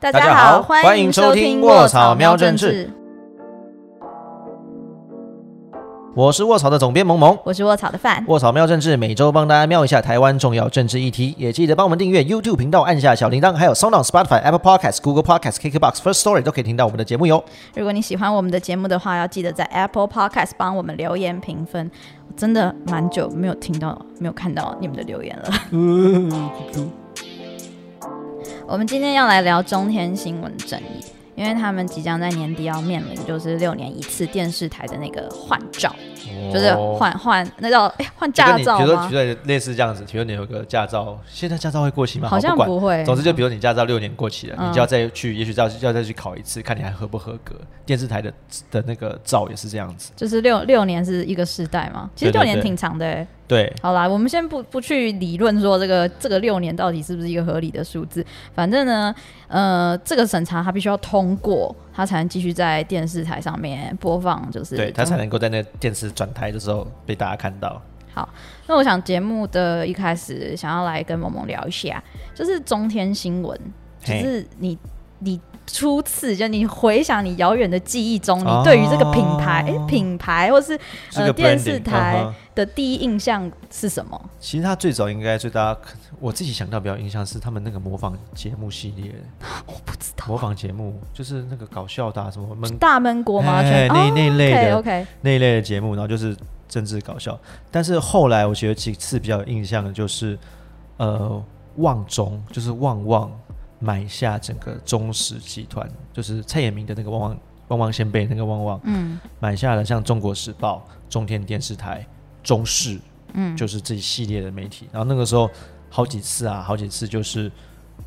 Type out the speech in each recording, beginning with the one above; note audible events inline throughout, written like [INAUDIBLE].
大家好欢迎收听卧草喵政治。我是卧草的总编萌萌，我是卧草的范。卧草喵政治每周帮大家瞄一下台湾重要政治议题，也记得帮我们订阅 YouTube 频道，按下小铃铛，还有 Sound on Spotify、Apple Podcasts、Google Podcasts、KKBox、First Story 都可以听到我们的节目哟。如果你喜欢我们的节目的话，要记得在 Apple Podcasts 帮我们留言评分。我真的蛮久没有听到、没有看到你们的留言了。[LAUGHS] 我们今天要来聊中天新闻正义。因为他们即将在年底要面临，就是六年一次电视台的那个换照，就是换换那叫哎换驾照吗？比如说，比如类似这样子，比如你有个驾照，现在驾照会过期吗？好像不会。总之，就比如你驾照六年过期了，你就要再去，也许要要再去考一次，看你还合不合格。电视台的的那个照也是这样子，就是六六年是一个世代嘛？其实六年挺长的。对，好啦，我们先不不去理论说这个这个六年到底是不是一个合理的数字，反正呢，呃，这个审查它必须要通过，它才能继续在电视台上面播放，就是对，它才能够在那电视转台的时候被大家看到。好，那我想节目的一开始想要来跟萌萌聊一下，就是中天新闻，就是你你。初次就你回想你遥远的记忆中，你对于这个品牌、品牌或是呃电视台的第一印象是什么？其实他最早应该最大家，我自己想到比较印象是他们那个模仿节目系列。[LAUGHS] 我不知道模仿节目就是那个搞笑的什么闷大闷锅吗？那那一类的 OK 那一类的节目，然后就是政治搞笑。但是后来我觉得几次比较有印象的就是呃旺中，就是旺旺。买下整个中实集团，就是蔡衍明的那个旺旺旺旺先辈那个旺旺，嗯，买下了像中国时报、中天电视台、中视，嗯，就是这一系列的媒体。然后那个时候好几次啊，好几次就是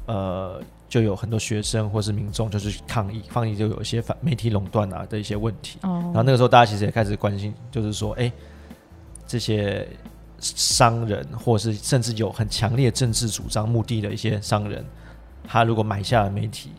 呃，就有很多学生或是民众就是抗议，抗议就有一些反媒体垄断啊的一些问题。哦，然后那个时候大家其实也开始关心，就是说，哎，这些商人或是甚至有很强烈政治主张目的的一些商人。他如果买下了媒体，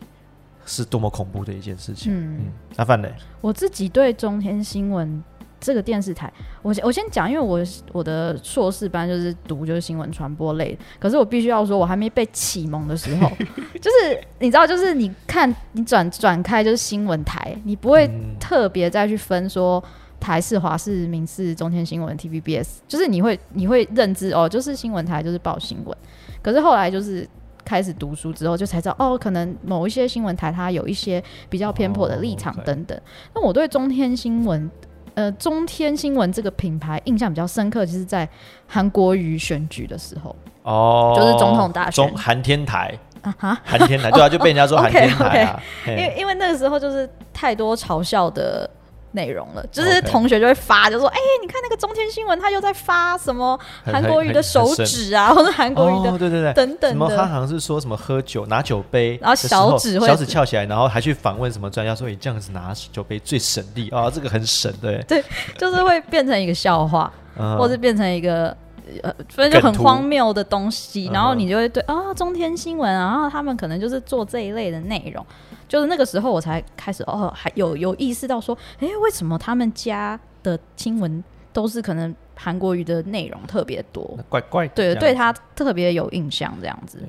是多么恐怖的一件事情。嗯嗯，阿范嘞，我自己对中天新闻这个电视台，我我先讲，因为我我的硕士班就是读就是新闻传播类，可是我必须要说，我还没被启蒙的时候，[LAUGHS] 就是你知道，就是你看你转转开就是新闻台，你不会特别再去分说台视、华视、民视、中天新闻、TVBS，就是你会你会认知哦，就是新闻台就是报新闻，可是后来就是。开始读书之后，就才知道哦，可能某一些新闻台它有一些比较偏颇的立场等等。那我对中天新闻，呃，中天新闻这个品牌印象比较深刻，就是在韩国瑜选举的时候。哦，就是总统大选，韩天台。啊哈，韩天台对啊，就被人家说 [LAUGHS] 韩天台啊，因为因为那个时候就是太多嘲笑的。内容了，就是同学就会发，就说：“哎，你看那个中天新闻，他又在发什么韩国瑜的手指啊，或者韩国瑜的对对对。等等的。他好像是说什么喝酒拿酒杯，然后小指小指翘起来，然后还去访问什么专家，说你这样子拿酒杯最省力。啊，这个很省对。对，就是会变成一个笑话，或者变成一个呃，反正就很荒谬的东西，然后你就会对啊，中天新闻，然后他们可能就是做这一类的内容。”就是那个时候，我才开始哦，还有有意识到说，哎，为什么他们家的新闻都是可能韩国语的内容特别多？怪怪，对，对他特别有印象这样子。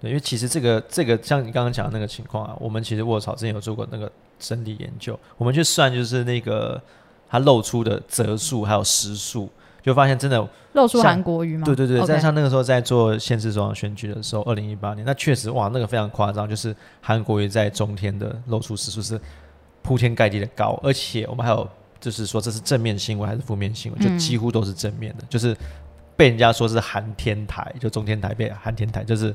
对，因为其实这个这个像你刚刚讲的那个情况啊，我们其实卧槽之前有做过那个整理研究，我们去算就是那个它露出的折数还有时数。就发现真的露出韩国语吗？对对对，在像那个时候在做县市中央选举的时候，二零一八年，那确实哇，那个非常夸张，就是韩国瑜在中天的露出时数是铺天盖地的高，而且我们还有就是说这是正面新闻还是负面新闻，就几乎都是正面的，就是被人家说是韩天台，就中天台被韩天台，就是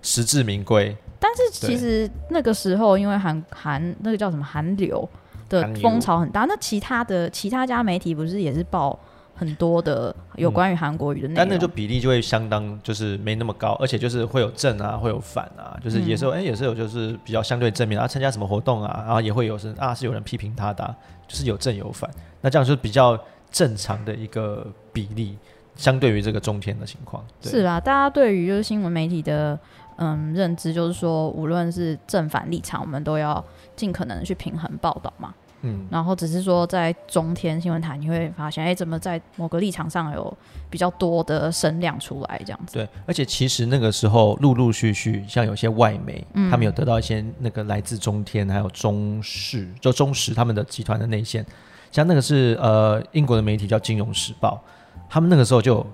实至名归。但是其实那个时候，因为韩韩那个叫什么韩流的风潮很大，那其他的其他家媒体不是也是报？很多的有关于韩国语的内容，但那就比例就会相当就是没那么高，而且就是会有正啊，会有反啊，就是也是有哎也是有就是比较相对正面啊，参加什么活动啊，然后也会有是啊是有人批评他的，就是有正有反，那这样就是比较正常的一个比例，相对于这个中天的情况。是啊，大家对于就是新闻媒体的嗯认知，就是说无论是正反立场，我们都要尽可能去平衡报道嘛。嗯，然后只是说在中天新闻台，你会发现，哎，怎么在某个立场上有比较多的声量出来这样子？对，而且其实那个时候陆陆续续，像有些外媒，嗯。他们有得到一些那个来自中天还有中视，就中视他们的集团的内线，像那个是呃英国的媒体叫《金融时报》，他们那个时候就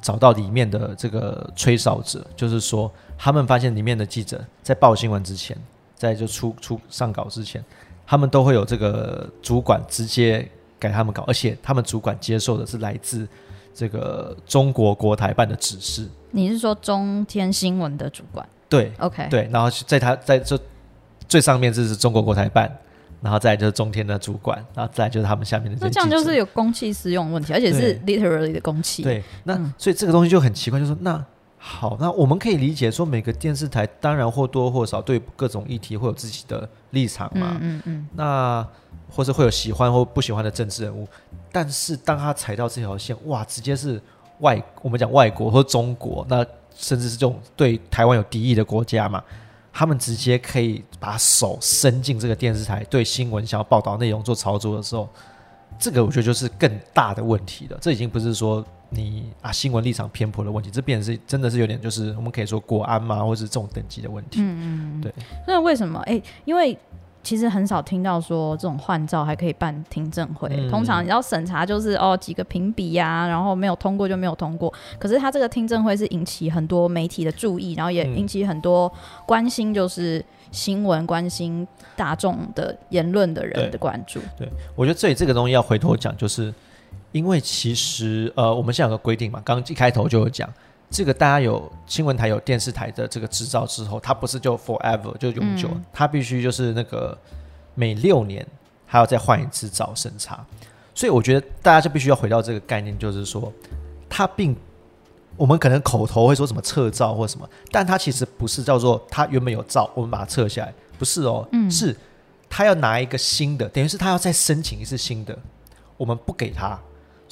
找到里面的这个吹哨者，就是说他们发现里面的记者在报新闻之前，在就出出上稿之前，他们都会有这个主管直接给他们搞，而且他们主管接受的是来自这个中国国台办的指示。你是说中天新闻的主管对？OK，对，然后在他在这最上面这是中国国台办，然后再来就是中天的主管，然后再来就是他们下面的那这样就是有公器私用的问题，而且是 literally 的公器。，对，那、嗯所以这个东西就很奇怪，就是说那好，那我们可以理解说每个电视台当然或多或少对各种议题会有自己的立场嘛，嗯嗯嗯，那或者会有喜欢或不喜欢的政治人物，但是当他踩到这条线，哇，直接是外我们讲外国或中国，那甚至是这种对台湾有敌意的国家嘛，他们直接可以把手伸进这个电视台，对新闻想要报道内容做操作的时候，这个我觉得就是更大的问题了。这已经不是说你啊新闻立场偏颇的问题，这变成是真的是有点就是我们可以说国安嘛，或是这种等级的问题。嗯对。那为什么？哎、因为其实很少听到说这种换照还可以办听证会。嗯通常你要审查就是哦几个评比呀、然后没有通过就没有通过。可是他这个听证会是引起很多媒体的注意，然后也嗯引起很多关心，就是新闻关心大众的言论的人的关注。对我觉得这里这个东西要回头讲，就是因为其实呃，我们现在有个规定嘛，刚刚一开头就有讲，这个大家有新闻台有电视台的这个执照之后，它不是就 forever 就永久，嗯。它必须就是那个每六年还要再换一次照审查，所以我觉得大家就必须要回到这个概念，就是说它并。我们可能口头会说什么撤照或什么，但它其实不是叫做它原本有照，我们把它撤下来，不是哦，嗯。是他要拿一个新的，等于是他要再申请一次新的，我们不给他，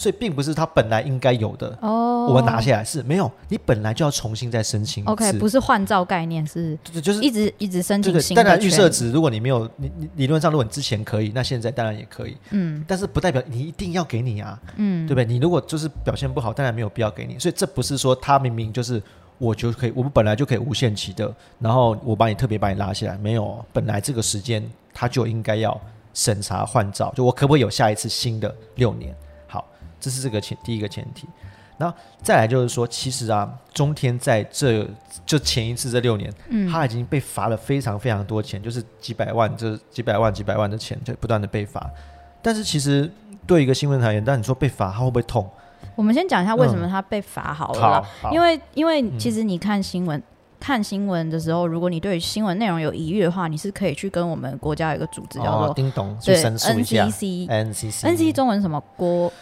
所以并不是他本来应该有的，哦，我们拿下来是没有，你本来就要重新再申请一次。OK，不是换照概念，是就就是一直一直申这个请新的当然预设权值，如果你没有，你你理论上如果你之前可以，那现在当然也可以，嗯但是不代表你一定要给你啊，嗯，对不对？你如果就是表现不好，当然没有必要给你，所以这不是说他明明就是我就可以，我们本来就可以无限期的，然后我把你特别把你拉下来，没有哦，本来这个时间他就应该要审查换照，就我可不可以有下一次新的六年？好，这是这个前第一个前提。然后再来就是说，其实啊，中天在这就前一次这六年，嗯他已经被罚了非常非常多钱，就是几百万，就是几百万、几百万的钱，就不断的被罚。但是其实对一个新闻台员，但你说被罚，他会不会痛？我们先讲一下为什么嗯他被罚好了啦。好，因为为因为嗯其实你看新闻、看新闻的时候，如果你对于新闻内容有疑虑的话，你是可以去跟我们国家有一个组织叫做、哦叮咚去对申诉一下 NCC。NCC NCC 中文什么国，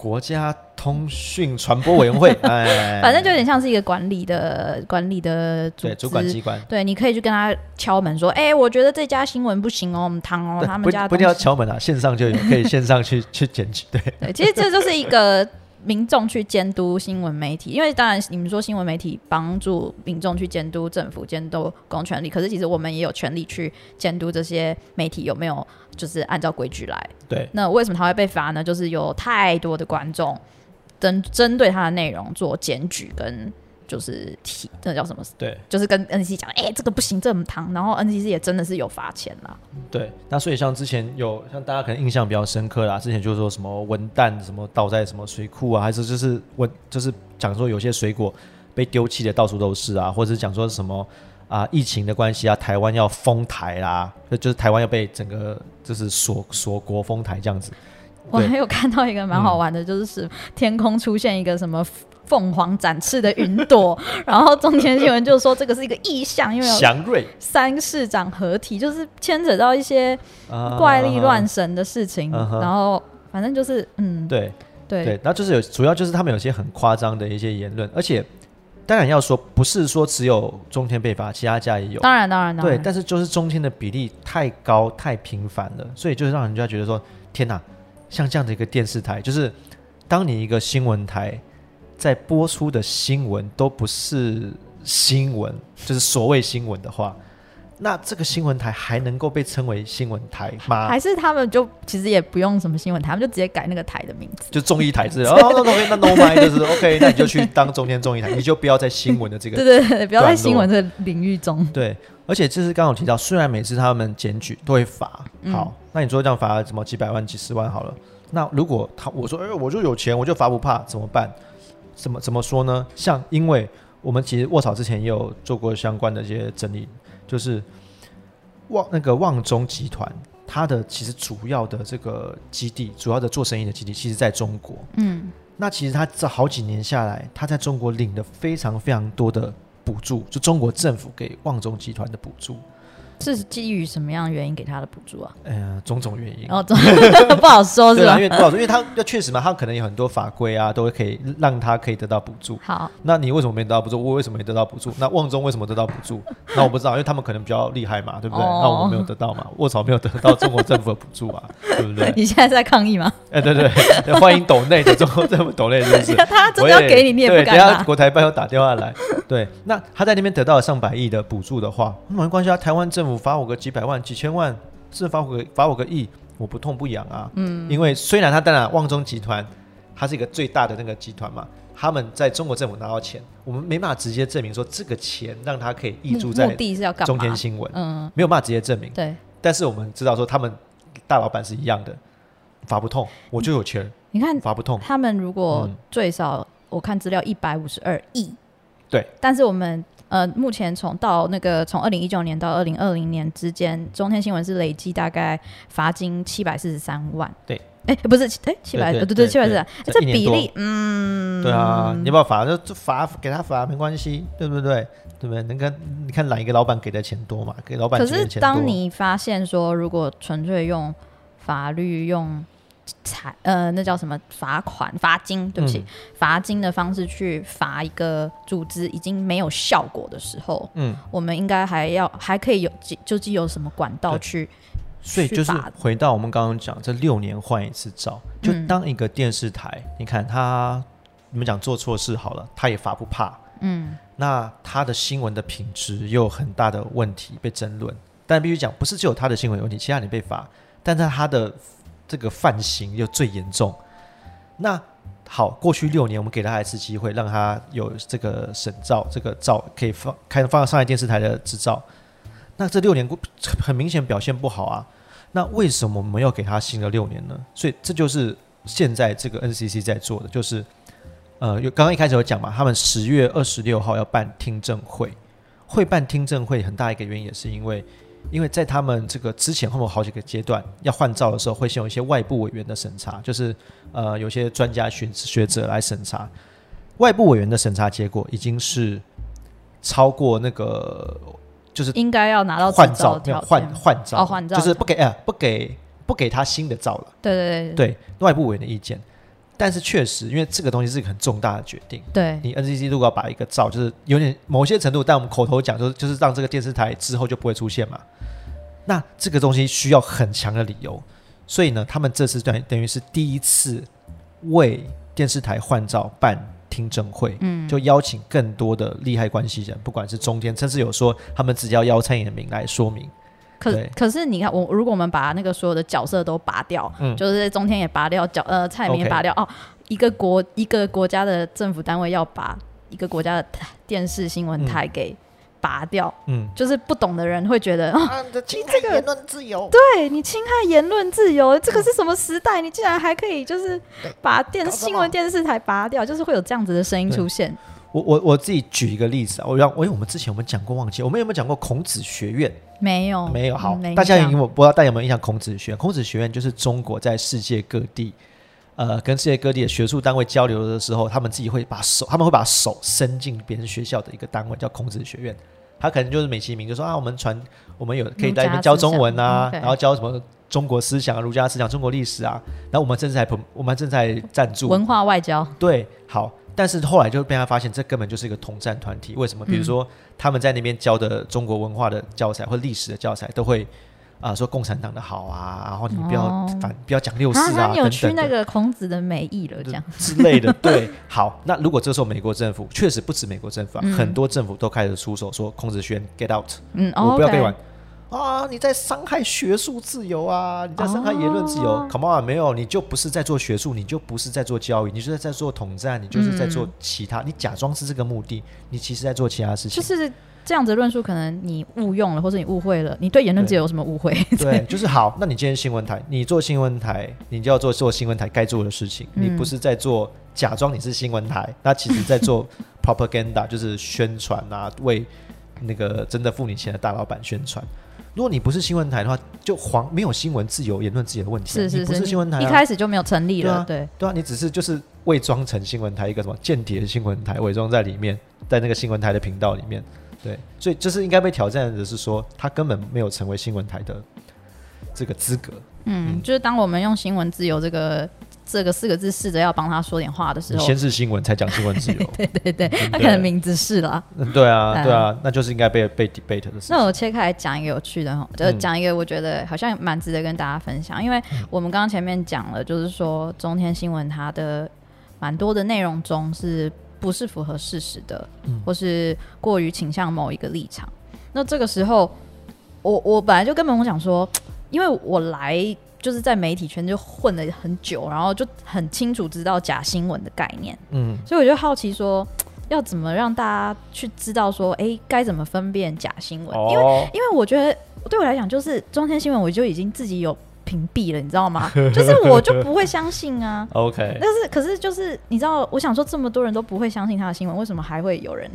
国家通讯传播委员会，[LAUGHS] 哎，反正就有点像是一个管理的管理的。对主管机关。对，你可以去跟他敲门说，哎、我觉得这家新闻不行哦，我们汤哦，他们家不一定要敲门啊，线上就有，可以线上去去检举。对，对，其实这就是一个民众去监督新闻媒体，因为当然你们说新闻媒体帮助民众去监督政府、监督公权力，可是其实我们也有权利去监督这些媒体有没有就是按照规矩来。对，那为什么他会被罚呢？就是有太多的观众针针对他的内容做检举跟。就是提那叫什么？对，就是跟 NCC 讲，哎、这个不行，这么烫。然后 NCC 也真的是有罚钱啦。对，那所以像之前有像大家可能印象比较深刻啦，之前就说什么文旦什么倒在什么水库啊，还是就是文就是讲说有些水果被丢弃的到处都是啊，或者是讲说什么啊疫情的关系啊，台湾要封台啦，就就是台湾要被整个就是锁锁国封台这样子。对。我还有看到一个蛮好玩的，就是是天空出现一个什么凤凰展翅的云朵，[LAUGHS] 然后中天新闻就说这个是一个意象，因为祥瑞。三市长合体，就是牵扯到一些啊怪力乱神的事情，然后反正就是嗯，对。对。对，那就是有主要就是他们有些很夸张的一些言论，而且当然要说不是说只有中天被罚，其他家也有。当然当然当对，然，但是就是中天的比例太高太频繁了，所以就是让人家觉得说，天哪，像这样的一个电视台，就是当你一个新闻台在播出的新闻都不是新闻，就是所谓新闻的话，那这个新闻台还能够被称为新闻台吗？还是他们就其实也不用什么新闻台，他们就直接改那个台的名字。就综艺台之类的，[LAUGHS] 哦，那 OK，那 No My 就是 OK，那你就去当中天综艺台，你就不要在新闻的这个 [LAUGHS] 对对对，不要在新闻这个领域中。对，而且这是刚刚有提到，虽然每次他们检举都会罚，嗯好，那你说这样罚什么几百万、几十万好了，那如果他我说，哎、我就有钱，我就罚不怕，怎么办？怎么怎么说呢？像因为我们其实卧槽之前也有做过相关的一些整理，就是旺那个旺中集团。它的其实主要的这个基地，主要的做生意的基地，其实在中国。嗯，那其实他这好几年下来，他在中国领了非常非常多的补助，就中国政府给旺中集团的补助，是基于什么样的原因给他的补助啊？呃，种种原因。然后 [LAUGHS] 不好说，是吧因？为不好说，因为他要确实嘛，他可能有很多法规啊，都会可以让他可以得到补助。好，那你为什么没得到补助？我为什么没得到补助？那旺中为什么得到补助？那我不知道，因为他们可能比较厉害嘛，对不对？哦那我们没有得到嘛，卧槽没有得到中国政府的补助啊，[LAUGHS] 对不对？你现在在抗议吗？哎，对对对，[LAUGHS] 欢迎抖内的中国政府抖内，是不是？他真的要给你，你也对，不敢等一下。国台办又打电话来，对，那他在那边得到了上百亿的补助的话，那没关系啊，台湾政府罚我个几百万、几千万，是罚我个罚我个亿，我不痛不痒啊。嗯，因为虽然他当然旺中集团，它是一个最大的那个集团嘛，他们在中国政府拿到钱，我们没办法直接证明说这个钱让他可以挹注目在中？天新闻，嗯，没有办法直接证明，对。但是我们知道说他们大老板是一样的，罚不痛，我就有钱，你看罚不痛。他们如果嗯最少，我看资料一百五十二亿，对，但是我们呃目前从到那个从二零一九年到二零二零年之间，中天新闻是累计大概罚金七百四十三万。对，哎，不是，哎，七百，对对七百四十三，这比例，嗯，对啊，你要不要罚？就就罚给他罚没关系，对不对？对不对？能跟你看哪一个老板给的钱多嘛？给老板可是。当你发现说，如果纯粹用法律用财呃，那叫什么罚款罚金，对不起，嗯。罚金的方式去罚一个组织已经没有效果的时候，嗯，我们应该还要还可以有究竟有什么管道去所以就是回到我们刚刚讲，这六年换一次照，就嗯。当一个电视台，你看他，你们讲做错事好了，他也罚不怕，嗯。那他的新闻的品质又有很大的问题被争论。但必须讲，不是只有他的新闻有问题，其他你被罚，但在他的这个犯行又最严重。那好，过去六年我们给他一次机会，让他有这个审照，这个照可以放开放上海电视台的执照。那这六年过很明显表现不好啊，那为什么我们要给他新的六年呢？所以这就是现在这个 NCC 在做的，就是呃，有刚刚一开始有讲嘛，他们十月二十六号要办听证会，会办听证会很大一个原因也是因为，因为在他们这个之前后面有好几个阶段要换照的时候，会先有一些外部委员的审查，就是呃有些专家学学者来审查，外部委员的审查结果已经是超过那个就是应该要拿到换照换。换照哦换照就是不给呃不给不给他新的照了，对对对对外部委员的意见。但是确实，因为这个东西是一个很重大的决定，对，你 NCC 如果要把一个照，就是有点某些程度，但我们口头讲，就是就是让这个电视台之后就不会出现嘛。那这个东西需要很强的理由，所以呢，他们这次等等于是第一次为电视台换照办听证会，嗯，就邀请更多的利害关系人，不管是中间，甚至有说他们直接要邀蔡衍明来说明。可对。可是你看，我如果我们把那个所有的角色都拔掉，嗯。就是中天也拔掉，角呃蔡明也拔掉哦，一个国一个国家的政府单位要把一个国家的台电视新闻台给拔掉，嗯，就是不懂的人会觉得啊，啊，这侵害言论自由。对你侵害言论自由，这个是什么时代？你竟然还可以就是把电新闻电视台拔掉，就是会有这样子的声音出现。我我我自己举一个例子啊，我让我因为我们之前我们讲过，忘记我们有没有讲过孔子学院？没有，没有，好嗯，大家有没有不知道大家有没有印象？孔子学院，孔子学院就是中国在世界各地，呃，跟世界各地的学术单位交流的时候，他们自己会把手，他们会把手伸进别人学校的一个单位，叫孔子学院。他可能就是美其名，就说啊，我们传，我们有可以在里面教中文啊，然后教什么中国思想啊、儒家思想、中国历史啊，然后我们正在我们正在赞助文化外交，对，好，但是后来就被他发现，这根本就是一个统战团体。为什么？比如说、他们在那边教的中国文化的教材或历史的教材，都会啊、说共产党的好啊，然后你不要哦反、不要讲六四啊，等等的曲那个孔子的美意了，这样。之类的。对，好，那如果这时候美国政府确实不止美国政府啊，嗯很多政府都开始出手说孔子学院 get out，、嗯，我不要被玩。啊，你在伤害学术自由啊，你在伤害言论自由。哦 Come on，没有，你就不是在做学术，你就不是在做教育，你就是在做统战，你就是在做其他，你假装是这个目的，你其实在做其他事情。就是这样子论述，可能你误用了，或者你误会了，你对言论自由有什么误会？对，就是好。那你今天新闻台，你做新闻台，你就要做做新闻台该做的事情，嗯你不是在做假装你是新闻台，[LAUGHS] 那其实在做 propaganda，就是宣传啊，为那个真的付你钱的大老板宣传。如果你不是新闻台的话，就黄没有新闻自由、言论自由的问题是是是，是新闻台、啊，一开始就没有成立了，对，对啊，你只是就是伪装成新闻台一个什么间谍新闻台，伪装在里面，在那个新闻台的频道里面，对，所以就是应该被挑战的是说，他根本没有成为新闻台的这个资格。嗯，就是当我们用新闻自由这个这个四个字试着要帮他说点话的时候，先是新闻才讲新闻自由，[LAUGHS] 对对对，嗯他可能名字是啦。嗯对啊，嗯对啊，那就是应该被被 debate 的事情。那我切开来讲一个有趣的哈，就嗯讲一个我觉得好像蛮值得跟大家分享，因为我们刚刚前面讲了，就是说中天新闻它的蛮多的内容中是不是符合事实的，嗯或是过于倾向某一个立场。那这个时候，我我本来就跟萌萌讲说，因为我来就是在媒体圈就混了很久，然后就很清楚知道假新闻的概念，嗯，所以我就好奇说，要怎么让大家去知道说，哎，该怎么分辨假新闻？因为哦，因为我觉得对我来讲，就是中天新闻，我就已经自己有屏蔽了，你知道吗？[LAUGHS] 就是我就不会相信啊。OK，但是可是就是你知道，我想说这么多人都不会相信他的新闻，为什么还会有人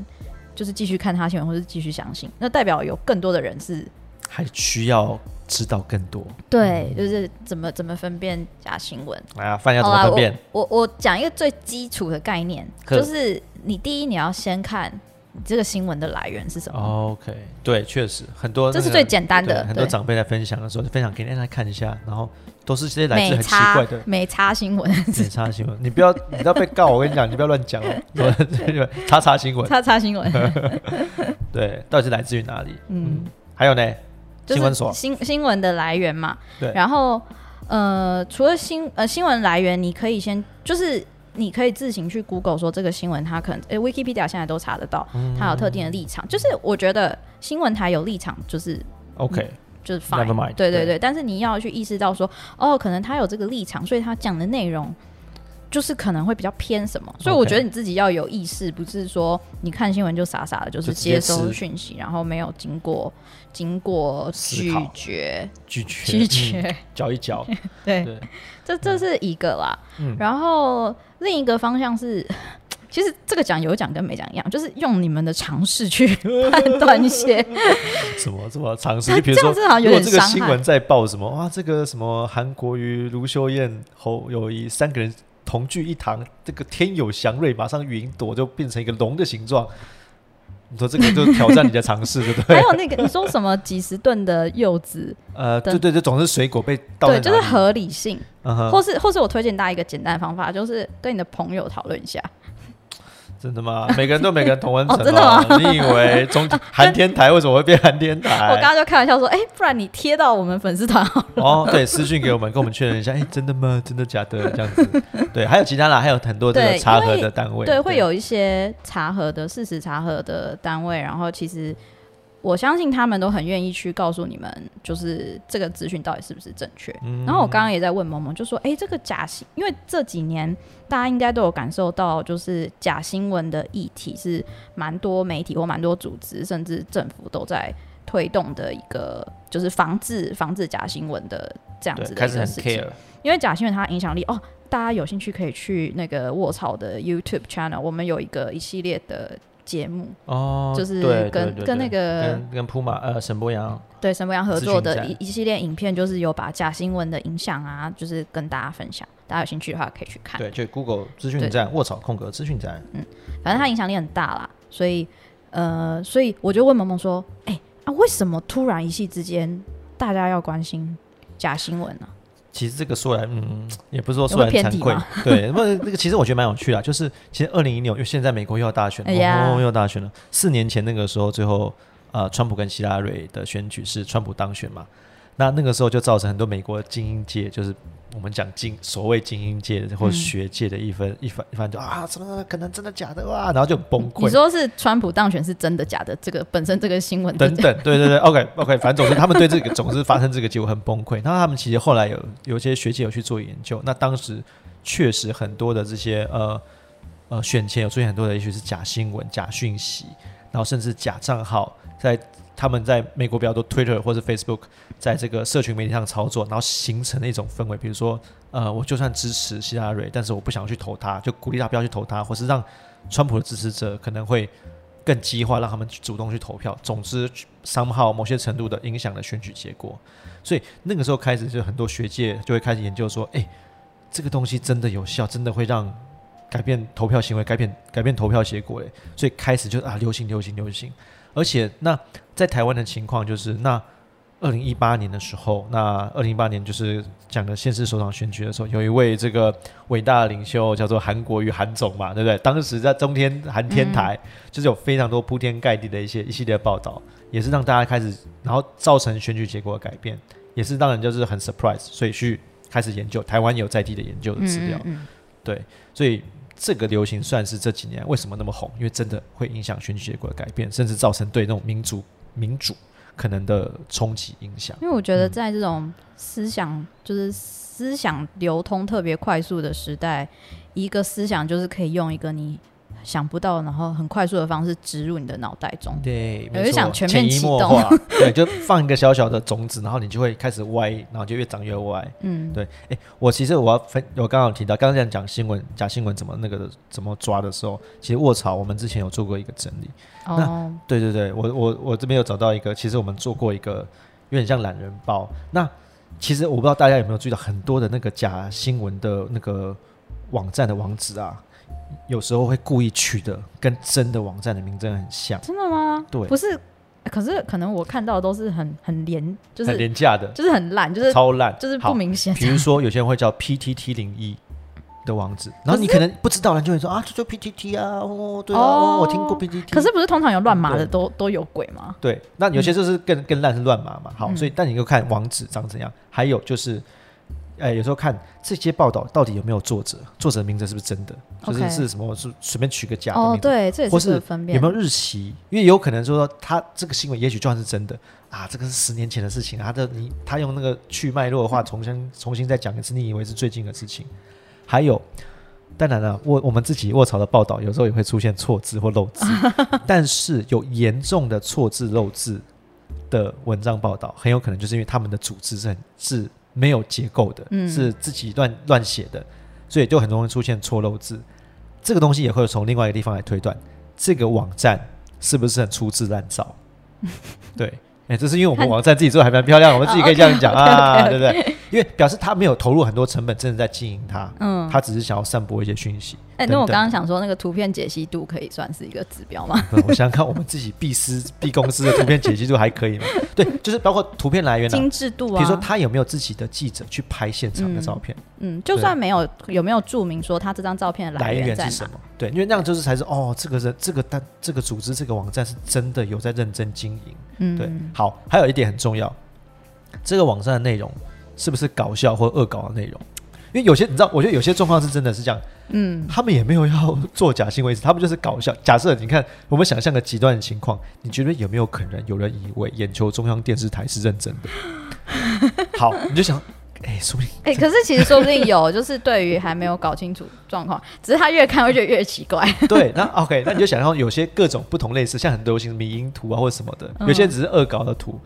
就是继续看他新闻，或是继续相信？那代表有更多的人是还需要知道更多。对，就是怎么怎么分辨假新闻。哎呀，饭要怎么分辨？我我我讲一个最基础的概念，就是你第一你要先看你这个新闻的来源是什么。OK，对，确实很多、那个，这是最简单的很多对长辈在分享的时候，就分享给大家看一下，然后都是这些来自很奇怪的美差新闻，美差新闻。你不要，你不要被告，我跟你讲，你不要乱讲哦。对叉叉新闻，差差新闻，[LAUGHS] 对，到底是来自于哪里？嗯，还有呢，就是新闻所，新新闻的来源嘛。对。然后呃，除了新呃新闻来源，你可以先就是你可以自行去 Google 说这个新闻它可能，诶 Wikipedia 现在都查得到，嗯。它有特定的立场。就是我觉得新闻台有立场，就是。OK，就是 fine，mind，对对对。对，但是你要去意识到说，哦，可能他有这个立场，所以他讲的内容就是可能会比较偏什么，所以我觉得你自己要有意识，不是说你看新闻就傻傻的，就是接接收讯息，然后没有经过经过咀嚼、咀嚼拒绝，咀嗯嚼，嚼一嚼，[LAUGHS] 对，對，这这是一个啦。嗯。然后另一个方向是，其实这个讲有讲跟没讲一样，就是用你们的尝试去判断一些。[LAUGHS] 什么什么尝试？比如说，如果这个点新闻在报什么哇，这个什么韩国瑜、卢秀燕、侯友谊三个人同聚一堂，这个天有祥瑞，马上云朵就变成一个龙的形状。你说这个就挑战你的尝试，对不对？[LAUGHS] 还有那个你说什么几十吨的柚子，[LAUGHS] 呃，对对对，总是水果被倒对，就是合理性。嗯或是或是我推荐大家一个简单的方法，就是跟你的朋友讨论一下。真的吗？每个人都每个人同温层哦 [LAUGHS] 真的吗你以为中韩天台为什么会变韩天台？[LAUGHS] 我刚刚就开玩笑说，哎、不然你贴到我们粉丝团好了。哦，对，私讯给我们，跟我们确认一下，哎，真的吗？真的假的？这样子，[LAUGHS] 对，还有其他啦，还有很多这个对查核的单位，对，会有一些查核的事实查核的单位，然后其实我相信他们都很愿意去告诉你们，就是这个资讯到底是不是正确。嗯然后我刚刚也在问萌萌，就说：“哎、这个假新，因为这几年大家应该都有感受到，就是假新闻的议题是蛮多媒体或蛮多组织，甚至政府都在推动的一个，就是防治防治假新闻的这样子的一个事情。因为假新闻它的影响力哦，大家有兴趣可以去那个卧槽的 YouTube channel，我们有一个一系列的节目，哦，就是对跟跟那个跟跟普马呃沈博阳，对沈博阳合作的一一系列影片，就是有把假新闻的影响啊，就是跟大家分享。大家有兴趣的话可以去看。对，就 Google 资讯站卧槽空格资讯站，嗯反正它影响力很大啦，所以呃，所以我就问萌萌说，哎、啊，为什么突然一夕之间大家要关心假新闻呢、其实这个说来，嗯，也不是说说来惭愧对，不，那个其实我觉得蛮有趣的啊，就是其实二零一六，因为现在美国又要大选了，哎呀哦，又要大选了。四年前那个时候，最后呃，川普跟希拉蕊的选举是川普当选嘛，那那个时候就造成很多美国精英界，就是我们讲精所谓精英界的或者学界的一分、一番一番就啊，什么可能真的假的哇？然后就崩溃。你说是川普当选是真的假的？这个本身这个新闻等等，对对对，OK OK，反正总之他们对这个总是发生这个结果很崩溃。那他们其实后来有有些学界有去做研究，那当时确实很多的这些呃呃选前有出现很多的，也许是假新闻、假讯息，然后甚至假账号在。他们在美国比较多 Twitter 或者 Facebook，在这个社群媒体上操作，然后形成了一种氛围，比如说，呃，我就算支持希拉蕊，但是我不想去投他，就鼓励他不要去投他，或是让川普的支持者可能会更激化，让他们主动去投票。总之，商号某些程度的影响了选举结果。所以那个时候开始，就很多学界就会开始研究说，哎，这个东西真的有效，真的会让改变投票行为，改变改变投票结果嘞。所以开始就啊，流行流行流行。而且，那在台湾的情况就是，那二零一八年的时候，那二零一八年就是讲的县市首长选举的时候，有一位这个伟大的领袖叫做韩国瑜韩总嘛，对不对？当时在中天韩天台，就是有非常多铺天盖地的一些一系列报道，也是让大家开始，然后造成选举结果的改变，也是让人就是很 surprise，所以去开始研究台湾有在地的研究的资料，对，所以。这个流行算是这几年为什么那么红？因为真的会影响选举结果的改变，甚至造成对那种民主民主可能的冲击影响。因为我觉得在这种思想就是思想流通特别快速的时代，一个思想就是可以用一个你。想不到，然后很快速的方式植入你的脑袋中。对，我就想全面启动。[LAUGHS] 对，就放一个小小的种子，然后你就会开始歪，然后就越长越歪。嗯，对。哎，我其实我要分，我刚刚提到，刚刚在讲新闻，假新闻怎么那个怎么抓的时候，其实卧槽，我们之前有做过一个整理。哦。对对对，我我我这边有找到一个，其实我们做过一个有点像懒人包。那其实我不知道大家有没有注意到，很多的那个假新闻的那个网站的网址啊。有时候会故意取的跟真的网站的名称很像，真的吗？对，不是，可是可能我看到都是很很廉，就是很廉价的，就是很烂，就是超烂，就是不明显。比如说有些人会叫 PTT 零一的网址，然后你可能不知道，人就会说啊，这就 PTT 啊，哦，对啊，我听过 PTT。可是不是通常有乱码的都都有鬼吗？对，那有些就是更更烂是乱码嘛。好，所以但你就看网址长怎样，还有就是。哎，有时候看这些报道到底有没有作者，作者的名字是不是真的，就是是什么是随便取个假的名字，对，这也是分辨有没有日期，因为有可能说他这个新闻也许就算是真的啊，这个是十年前的事情，他的你他用那个去脉络的话重新重新再讲一次，你以为是最近的事情。还有，当然了，我我们自己卧槽的报道有时候也会出现错字或漏字，[LAUGHS] 但是有严重的错字漏字的文章报道，很有可能就是因为他们的组织是很是。没有结构的，是自己乱乱写的，所以就很容易出现错漏字。这个东西也会从另外一个地方来推断，这个网站是不是很粗制滥造？[LAUGHS] 对。哎，这是因为我们网站自己做的还蛮漂亮，[LAUGHS] 我们自己可以这样讲啊，对不对？因为表示他没有投入很多成本，真的在经营它，嗯，他只是想要散播一些讯息。哎，那我刚刚想说，那个图片解析度可以算是一个指标吗？[LAUGHS] 我想想看，我们自己 B 司 B 公司的图片解析度还可以吗？[LAUGHS] 对，就是包括图片来源、精致度啊，比如说他有没有自己的记者去拍现场的照片？嗯，就算没有，有没有注明说他这张照片的来源是什么？对，因为那样就是才是哦，这个人、这个单、这个组织、这个网站是真的有在认真经营。嗯，对，好，还有一点很重要，这个网站的内容是不是搞笑或恶搞的内容？因为有些你知道，我觉得有些状况是真的是这样，嗯，他们也没有要做假新闻，他们就是搞笑。假设你看，我们想象个极端的情况，你觉得有没有可能有人以为眼球中央电视台是认真的？[LAUGHS] 好，你就想。哎，说不定哎，可是其实说不定有，就是对于还没有搞清楚状况，只是他越看会觉得越奇怪。[LAUGHS] 对，那 OK，那你就想象有些各种不同类似，像很多流行迷因图啊或者什么的，有些只是恶搞的图，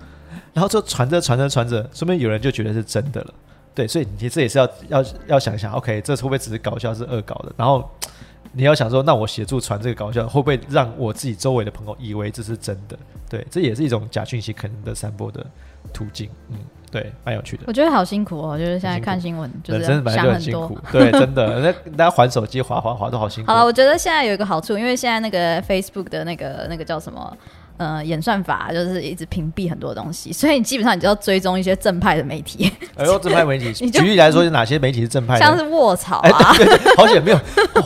然后就传着传着传着，说不定有人就觉得是真的了。对，所以你这也是要要要想一想，OK，这会不会只是搞笑是恶搞的？然后你要想说，那我协助传这个搞笑，会不会让我自己周围的朋友以为这是真的？对，这也是一种假讯息可能的散播的途径。嗯。对，蛮有趣的。我觉得好辛苦哦，就是现在看新闻，就是想很多。对，真的，那大家还手机滑滑滑都好辛苦。好了，我觉得现在有一个好处，因为现在那个 Facebook 的那个那个叫什么呃演算法，就是一直屏蔽很多东西，所以你基本上你就要追踪一些正派的媒体。哎呦，[LAUGHS] 正派媒体，举例来说，有哪些媒体是正派？像是卧槽啊，好险没有，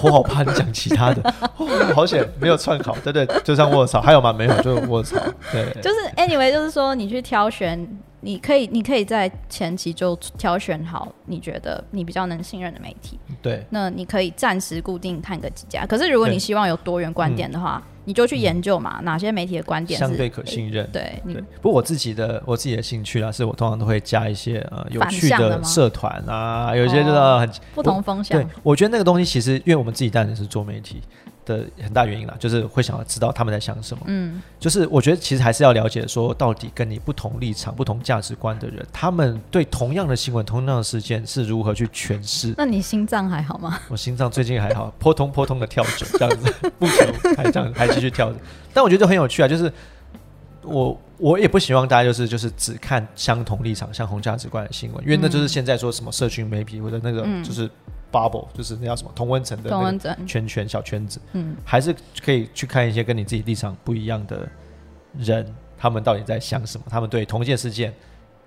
我好怕你讲其他的。[LAUGHS] 好险没有串好，对对，就像卧槽，还有吗？没有，就是卧槽。对，就是 anyway，就是说你去挑选。你可以，你可以在前期就挑选好你觉得你比较能信任的媒体。对，那你可以暂时固定看个几家。可是如果你希望有多元观点的话，你就去研究嘛，哪些媒体的观点相对可信任。对，不过我自己的我自己的兴趣啦，是我通常都会加一些呃有趣的社团啊，有些就是哦很不同风向。对，我觉得那个东西其实，因为我们自己当然是做媒体的很大原因啦，就是会想要知道他们在想什么。嗯，就是我觉得其实还是要了解说，到底跟你不同立场、不同价值观的人，他们对同样的新闻、同样的事件是如何去诠释。那你心脏还好吗？[LAUGHS] 我心脏最近还好，扑通扑通的跳着，这样子，[LAUGHS] 不久还这样还继续跳着。但我觉得很有趣啊，就是我我也不希望大家就是就是只看相同立场、相同价值观的新闻，因为那就是现在说什么社群媒体或者那个嗯就是 bubble，、就是那叫什么同温层的同温层，圈圈小圈子，嗯还是可以去看一些跟你自己立场不一样的人，他们到底在想什么，他们对同一件事件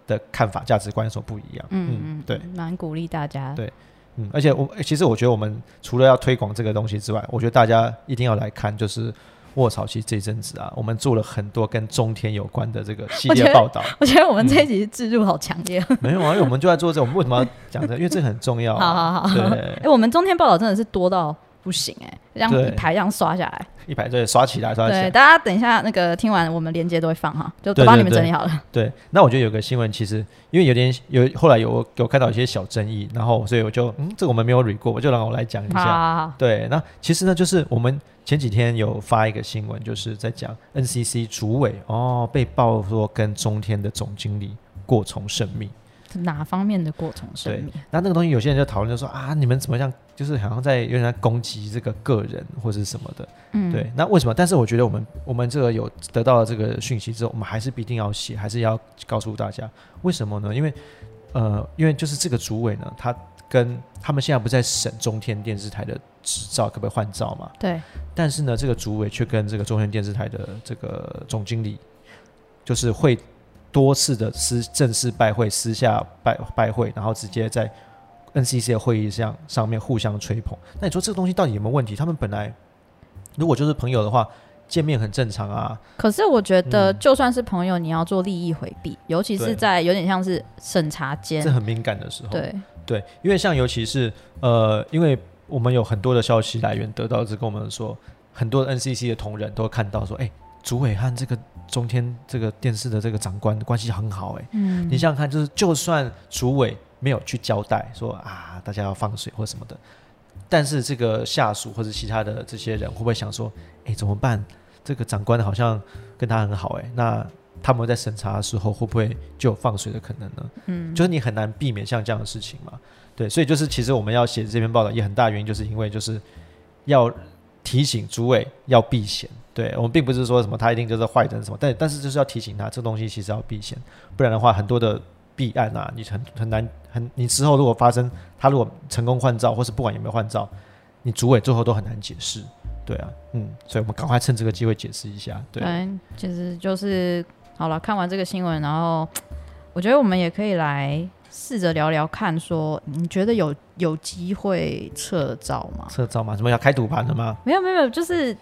的看法、价值观有什么不一样？嗯嗯，对，蛮鼓励大家。对嗯，而且我其实我觉得我们除了要推广这个东西之外，我觉得大家一定要来看，就是卧槽，其实这阵子啊，我们做了很多跟中天有关的这个系列报道。我觉得我们这一集制度好强烈。没有啊，因为我们就在做这，我们为什么要讲这？因为这很重要、啊。好好好，对哎，我们中天报道真的是多到不行哎，这样一排这样刷下来。一排对刷起来，刷起对，来。大家等一下那个听完我们连接都会放哈，就都帮你们整理好了。对，那我觉得有个新闻，其实因为有点有后来有有看到一些小争议，然后所以我就嗯，这个我们没有 re 过，我就让我来讲一下。好好，对，那其实呢，就是我们前几天有发一个新闻，就是在讲 NCC 主委哦被曝说跟中天的总经理过从甚密。哪方面的过程生对命？那那个东西，有些人就讨论就说啊，你们怎么样，就是好像在有点在攻击这个个人或者是什么的。嗯，对，那为什么？但是我觉得我们我们这个有得到了这个讯息之后，我们还是必定要写，还是要告诉大家为什么呢？因为呃，因为就是这个主委呢，他跟他们现在不在审中天电视台的执照可不可以换照嘛？对，但是呢，这个主委却跟这个中天电视台的这个总经理，就是会多次的私正式拜会，私下拜拜会，然后直接在 NCC 的会议上上面互相吹捧。那你说这个东西到底有没有问题？他们本来如果就是朋友的话，见面很正常啊。可是我觉得，嗯就算是朋友，你要做利益回避，尤其是在有点像是审查间这，很敏感的时候，对，对，因为像尤其是呃，因为我们有很多的消息来源得到是跟我们说，很多 NCC 的同仁都看到说，哎、主委和这个中天这个电视的这个长官关系很好、哎、嗯，你想想看，就是就算主委没有去交代说啊，大家要放水或什么的，但是这个下属或者其他的这些人会不会想说，哎、怎么办？这个长官好像跟他很好、哎，那他们在审查的时候会不会就有放水的可能呢？嗯，就是你很难避免像这样的事情嘛。对，所以就是其实我们要写这篇报道，也很大原因就是因为就是要提醒诸位要避嫌。对我们并不是说什么他一定就是坏人什么，但但是就是要提醒他，这东西其实要避嫌，不然的话很多的弊案啊，你很很难很你之后如果发生他如果成功换照，或是不管有没有换照，你主委最后都很难解释。对啊，嗯，所以我们赶快趁这个机会解释一下。对，其实就是好了。看完这个新闻，然后我觉得我们也可以来试着聊聊看，说你觉得有有机会撤照吗？撤照吗，怎么要开赌盘的吗？没有没有没有，就是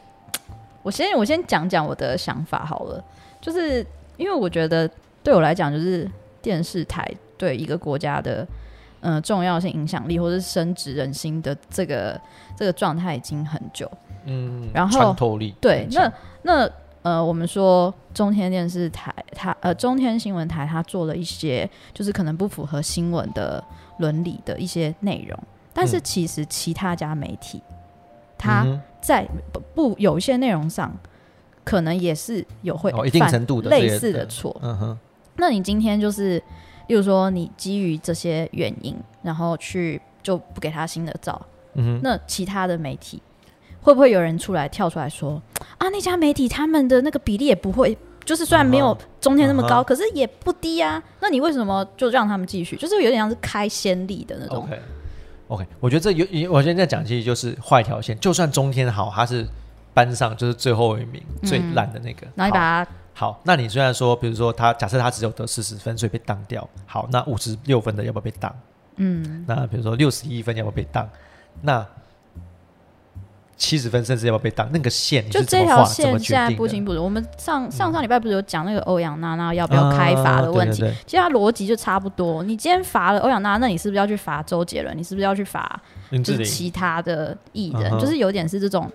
我先我先讲讲我的想法好了，就是因为我觉得对我来讲，就是电视台对一个国家的呃重要性、影响力，或是深植人心的这个这个状态已经很久。嗯，然后穿透力对那那呃，我们说中天电视台，它呃中天新闻台，它做了一些就是可能不符合新闻的伦理的一些内容，但是嗯。其实其他家媒体，它嗯哼。在不不有一些内容上，可能也是有会哦一定犯程度的类似的错。嗯哼，那你今天就是，例如说你基于这些原因，然后去就不给他新的照，嗯哼，那其他的媒体会不会有人出来跳出来说啊，那家媒体他们的那个比例也不会，就是虽然没有中天那么高，可是也不低啊。那你为什么就让他们继续？就是有点像是开先例的那种。OK OK，我觉得这有，有我现在讲其实就是画一条线，就算中天好，他是班上就是最后一名、最烂的那个，然后你把它好好，那你虽然说，比如说他假设他只有得四十分，所以被当掉，好，那五十六分的要不要被当？嗯那比如说六十一分要不要被当？那七十分甚至要不要被当，那个线就这条线现在？不清不楚。我们上上上礼拜不是有讲那个欧阳娜娜要不要开罚的问题？啊对对对其实它逻辑就差不多。你今天罚了欧阳娜娜，那你是不是要去罚周杰伦？你是不是要去罚就是其他的艺人？嗯就是有点是这种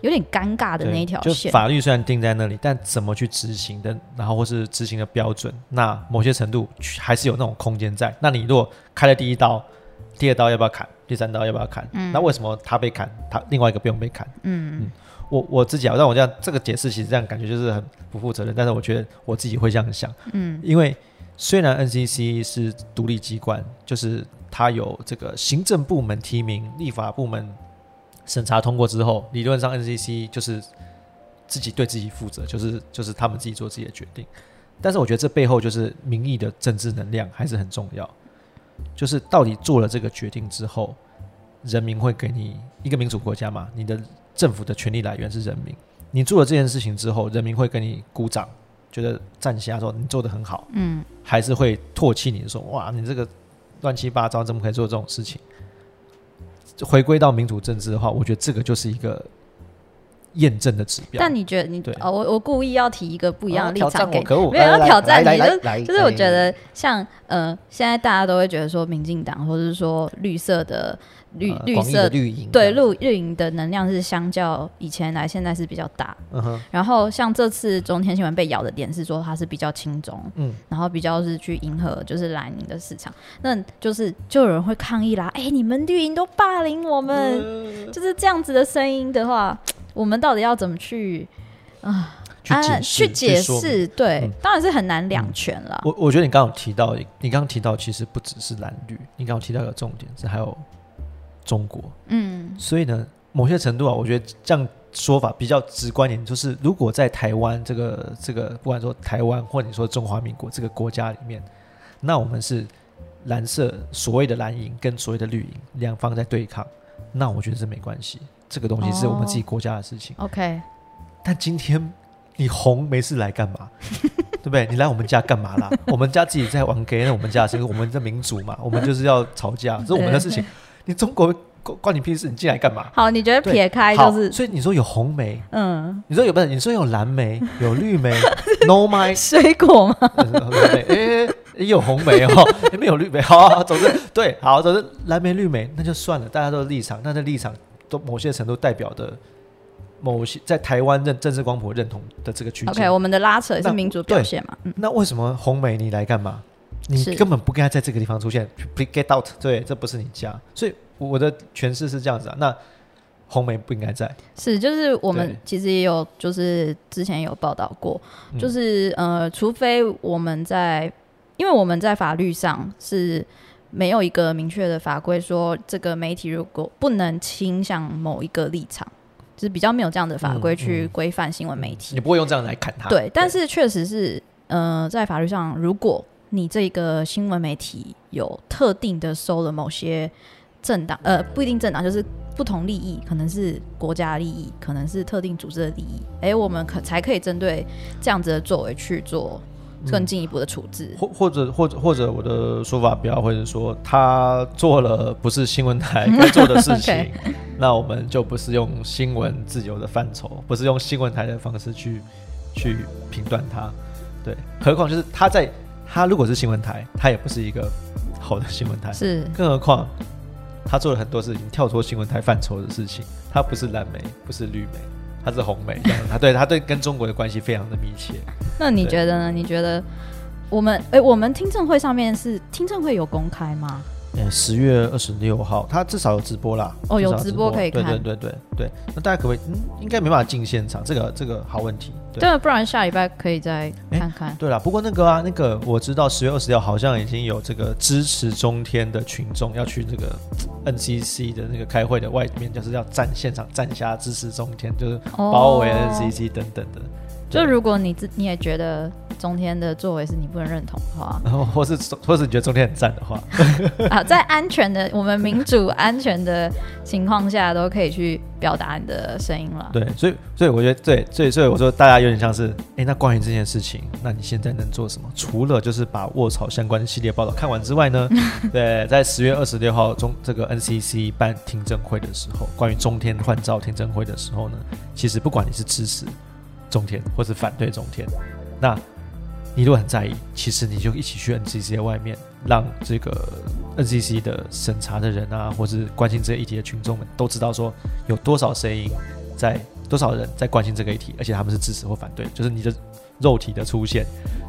有点尴尬的那一条线。法律虽然定在那里，但怎么去执行的，然后或是执行的标准，那某些程度还是有那种空间在。那你如果开了第一刀，第二刀要不要砍？第三刀要不要砍？嗯那为什么他被砍，他另外一个不用被砍？嗯嗯我我自己啊，让我这样这个解释，其实这样感觉就是很不负责任，但是我觉得我自己会这样想，嗯因为虽然 NCC 是独立机关，就是它有这个行政部门提名，立法部门审查通过之后，理论上 NCC 就是自己对自己负责，就是就是他们自己做自己的决定。但是我觉得这背后就是民意的政治能量还是很重要，就是到底做了这个决定之后，人民会给你一个民主国家嘛，你的政府的权力来源是人民，你做了这件事情之后，人民会给你鼓掌，觉得站起来说你做的很好，嗯，还是会唾弃你说哇，你这个乱七八糟，怎么可以做这种事情？回归到民主政治的话，我觉得这个就是一个验证的指标。但你觉得你对。哦，我我故意要提一个不一样的立场给没有要挑战你，就是，就是我觉得像呃，现在大家都会觉得说，民进党或者是说绿色的绿绿色绿营对绿绿营的能量是相较以前来现在是比较大。嗯然后像这次中天新闻被咬的点是说它是比较轻中，嗯。然后比较是去迎合就是蓝营的市场，那就是就有人会抗议啦，哎、你们绿营都霸凌我们，嗯就是这样子的声音的话，我们到底要怎么去去解释去解释？对，嗯。当然是很难两全了。我我觉得你刚刚有提到，你刚刚提到其实不只是蓝绿，你刚刚提到一个重点是还有中国，嗯。所以呢，某些程度啊，我觉得这样说法比较直观一点，就是如果在台湾这个这个，不管说台湾或者你说中华民国这个国家里面，那我们是蓝色所谓的蓝营跟所谓的绿营两方在对抗，那我觉得这没关系，这个东西是我们自己国家的事情。，OK，但今天你红没事来干嘛？[LAUGHS] 对不对？你来我们家干嘛啦？[LAUGHS] 我们家自己在玩 gay，那我们家的事，我们的民主嘛，我们就是要吵架，这是我们的事情。你中国关关你屁事？你进来干嘛？好，你觉得撇开就是所以你说有红梅，嗯，你说有不是？你说有蓝莓，有绿莓，[LAUGHS] no my，水果吗？哎、诶也有红梅哦，也 [LAUGHS] 没有绿梅。好 [LAUGHS] 好好，总之对，好，总之蓝莓、绿莓那就算了，大家都是立场，那这立场都某些程度代表的某些在台湾认政治光谱认同的这个区间。OK，我们的拉扯也是民主表现嘛。嗯，那为什么红梅你来干嘛？你根本不该在这个地方出现，please get out。对，这不是你家，所以我的诠释是这样子啊。那红梅不应该在，是，就是我们其实也有，就是之前有报道过，嗯就是呃，除非我们在，因为我们在法律上是没有一个明确的法规说这个媒体如果不能倾向某一个立场，就是比较没有这样的法规去规范新闻媒体。你不会用这样来砍他。对，但是确实是，呃，在法律上，如果你这个新闻媒体有特定的收了某些政党，呃，不一定政党，就是不同利益，可能是国家利益，可能是特定组织的利益，哎，我们可才可以针对这样子的作为去做更进一步的处置。或或者或者或者我的说法比较会是说，他做了不是新闻台该做的事情 [LAUGHS] 那我们就不是用新闻自由的范畴，不是用新闻台的方式去去评断他。对，何况就是他在他如果是新闻台，他也不是一个好的新闻台，是，更何况他做了很多事情跳脱新闻台范畴的事情，他不是蓝莓，不是绿莓。他是红梅，这样他对他对跟中国的关系非常的密切。[LAUGHS] 那你觉得呢？你觉得我们，哎，我们听证会上面是听证会有公开吗？呃，十月二十六号，他至少有直播啦。哦有直播可以看对对对对对，那大家可不可以？嗯，应该没办法进现场，这个这个好问题。对对，不然下礼拜可以再哎看看。对了，不过那个啊，那个我知道十月二十六好像已经有这个支持中天的群众要去这个 NCC 的那个开会的外面，就是要站现场站下支持中天，就是包围哦 NCC 等等的。就如果你自你也觉得中天的作为是你不能认同的话，然 [LAUGHS] 后或是或是你觉得中天很赞的话，[LAUGHS] 啊，在安全的我们民主安全的情况下，都可以去表达你的声音了。对，所以所以我觉得对，所以所以我说大家有点像是，哎，那关于这件事情，那你现在能做什么？除了就是把卧槽相关系列报道看完之外呢？[LAUGHS] 对，在十月二十六号中这个 NCC 办听证会的时候，关于中天换照听证会的时候呢，其实不管你是支持中天或是反对中天，那你如果很在意，其实你就一起去 NCC 的外面，让这个 NCC 的审查的人啊，或是关心这个议题的群众们都知道说，有多少声音在，多少人在关心这个议题，而且他们是支持或反对，就是你的肉体的出现，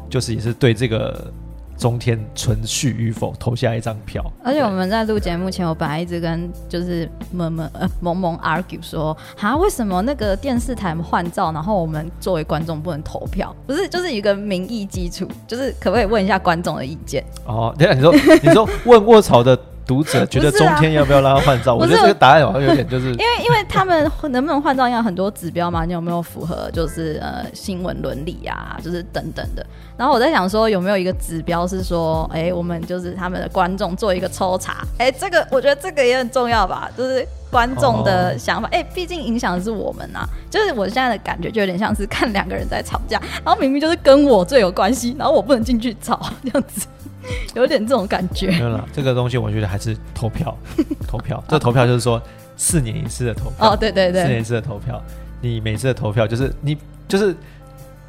就是也是对这个。中天存续与否投下一张票，而且我们在录节目前，我本来一直跟就是萌萌呃萌萌 argue 说，啊，为什么那个电视台换照，然后我们作为观众不能投票？不是，就是一个民意基础，就是可不可以问一下观众的意见？哦，等下你说 [LAUGHS] 你说问卧槽的。读者 [LAUGHS] 觉得中天要不要让他换照？[LAUGHS] 我觉得这个答案好像有点就是，因为因为他们能不能换照，要很多指标嘛，你有没有符合就是呃新闻伦理啊，就是等等的。然后我在想说，有没有一个指标是说，哎，我们就是他们的观众做一个抽查？哎，这个我觉得这个也很重要吧，就是观众的想法。哎，毕竟影响的是我们呐。就是我现在的感觉就有点像是看两个人在吵架，然后明明就是跟我最有关系，然后我不能进去吵这样子。[LAUGHS] 有点这种感觉。没有了，这个东西我觉得还是投票，[LAUGHS] 投票。这投票就是说四年一次的投票。哦，对对对，四年一次的投票。你每次的投票就是你就是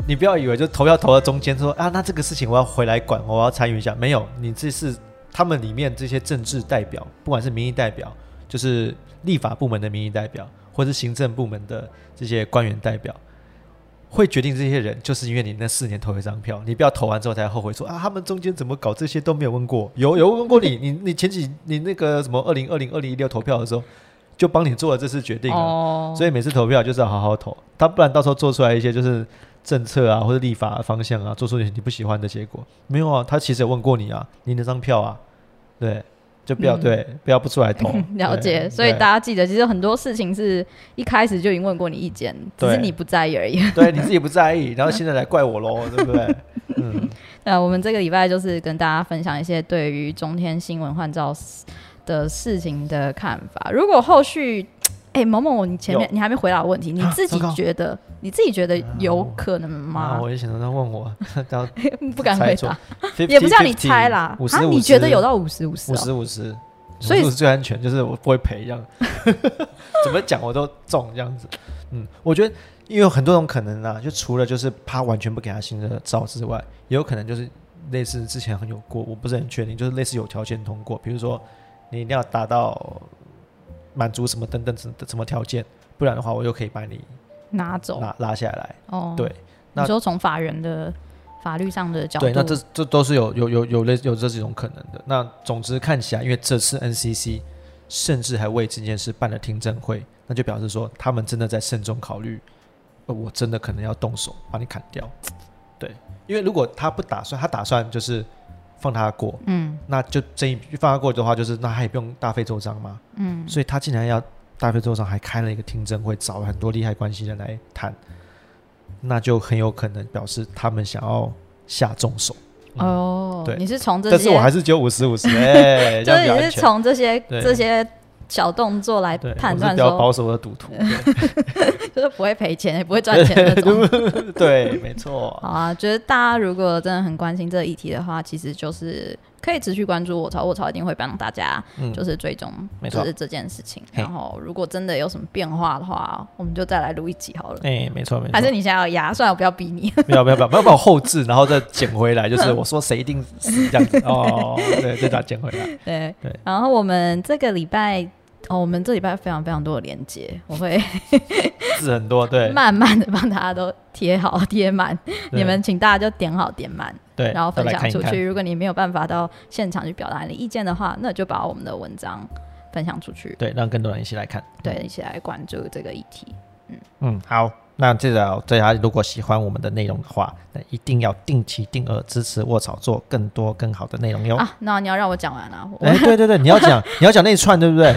你不要以为就投票投到中间说啊，那这个事情我要回来管，我要参与一下。没有，你这是他们里面这些政治代表，不管是民意代表，就是立法部门的民意代表，或是行政部门的这些官员代表。会决定这些人，就是因为你那四年投一张票，你不要投完之后才后悔说啊，他们中间怎么搞这些都没有问过，有有问过你，你你前几你那个什么二零二零二零一六投票的时候，就帮你做了这次决定了，所以每次投票就是要好好投，他不然到时候做出来一些就是政策啊或者立法方向啊，做出你不喜欢的结果，没有啊，他其实有问过你啊，你那张票啊，对。就不要对，不要不出来投。[LAUGHS] 了解，所以大家记得，其实很多事情是一开始就已经问过你意见，只是你不在意而已。[LAUGHS] 对，你自己不在意，然后现在来怪我喽，[LAUGHS] 对不对？嗯。那我们这个礼拜就是跟大家分享一些对于中天新闻换照的事情的看法。如果后续。哎，某某，你前面你还没回答问题，你自己觉得你自己觉得有可能吗？我也想到他问我，[LAUGHS] [LAUGHS] 不敢回答，也不叫你猜啦。啊，你觉得有到五十五十？五十五十，所以是最安全，就是我不会赔这样。[LAUGHS] 怎么讲我都中这样子。嗯，我觉得因为有很多种可能啊，就除了就是他完全不给他新的照之外，也有可能就是类似之前很有过，我不是很确定，就是类似有条件通过，比如说你一定要达到。满足什么等等什什么条件，不然的话，我又可以把你拿走、拿拉下来。哦，对，你说从法人的法律上的角度，对，那这这都是有有有有类有这几种可能的。那总之看起来，因为这次 NCC 甚至还为这件事办了听证会，那就表示说他们真的在慎重考虑，呃，我真的可能要动手把你砍掉。对，因为如果他不打算，他打算就是。放他过，嗯，那就这一放他过的话，就是那他也不用大费周章嘛，嗯，所以他竟然要大费周章，还开了一个听证会，找了很多利害关系人来谈，那就很有可能表示他们想要下重手。哦，对，你是从这些，但是我还是只有五十五十，哎，[LAUGHS] 就是你是从这些这些。小动作来判断，比较保守的赌徒，[LAUGHS] [LAUGHS] 就是不会赔钱也不会赚钱那种。[LAUGHS] 对，没错。好啊，觉得大家如果真的很关心这个议题的话，其实就是可以持续关注我操，我操一定会帮大家，就是追踪，就是这件事情。然后如果真的有什么变化的话，我们就再来录一集好了。哎，没错没错。还是你想要压？算了，我不要逼你。不要不要不要，不要把我后置，然后再捡回来。就是我说谁一定死这样子哦，对，再把它捡回来。对对。然后我们这个礼拜。哦，我们这礼拜非常非常多的连接，我会 [LAUGHS] 字很多，对，慢慢的帮大家都贴好贴满，你们请大家就点好点满，对，然后分享出去。如果你没有办法到现场去表达你的意见的话，那就把我们的文章分享出去，对，让更多人一起来看，对，一起来关注这个议题。嗯嗯，好，那至少大家如果喜欢我们的内容的话，那一定要定期定额支持卧草做更多更好的内容哟。啊，那你要让我讲完啊？哎，对对对，你要讲，[LAUGHS] 你要讲那一串，对不对？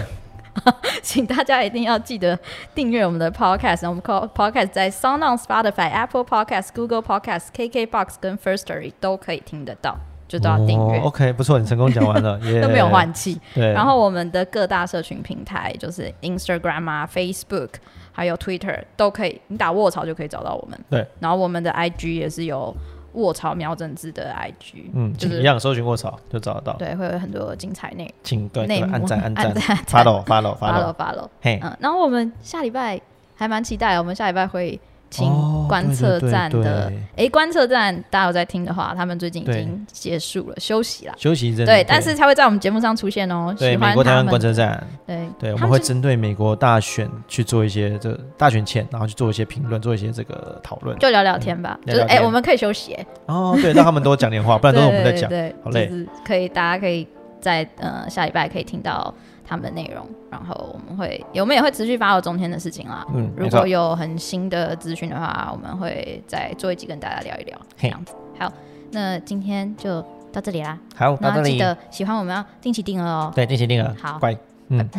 请大家一定要记得订阅我们的 podcast。我们 podcast 在 Sound on Spotify、Apple Podcast、Google Podcast、KKBox 跟 First Story 都可以听得到，就都要订阅。哦 OK，不错，你成功讲完了，耶都没有换气，对，然后我们的各大社群平台就是 Instagram 啊、Facebook，还有 Twitter 都可以，你打卧槽就可以找到我们。对，然后我们的 IG 也是有卧槽苗政治的 IG，嗯，就是一样搜寻卧槽就找得到，对，会有很多精彩内请对按赞 [LAUGHS] 按赞，follow follow follow follow，follow。嘿，嗯，然后我们下礼拜还蛮期待，我们下礼拜会请哦观测站的，对诶，观测站大家有在听的话，他们最近已对经结束了，休息了。休息一阵，对，但是他会在我们节目上出现哦。对美国台湾观测站，对对，我们会针对美国大选去做一些这大选前，然后去做一些评论，做一些这个讨论。就聊聊天吧，就是哎、我们可以休息、哎，哦，对，让他们多讲点话，[LAUGHS] 不然都是我们在讲。对对好累就是可以，大家可以在呃下礼拜可以听到他们的内容，然后我们会我们也会持续发到中天的事情啦。嗯，如果，有很新的资讯的话，我们会再做一集跟大家聊一聊，这嘿样子。好，那今天就到这里啦。好，到这里，然后记得喜欢我们要定期定额哦。对，定期定额，好乖，嗯，[LAUGHS]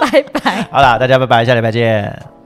拜拜。好啦，大家拜拜，下礼拜见。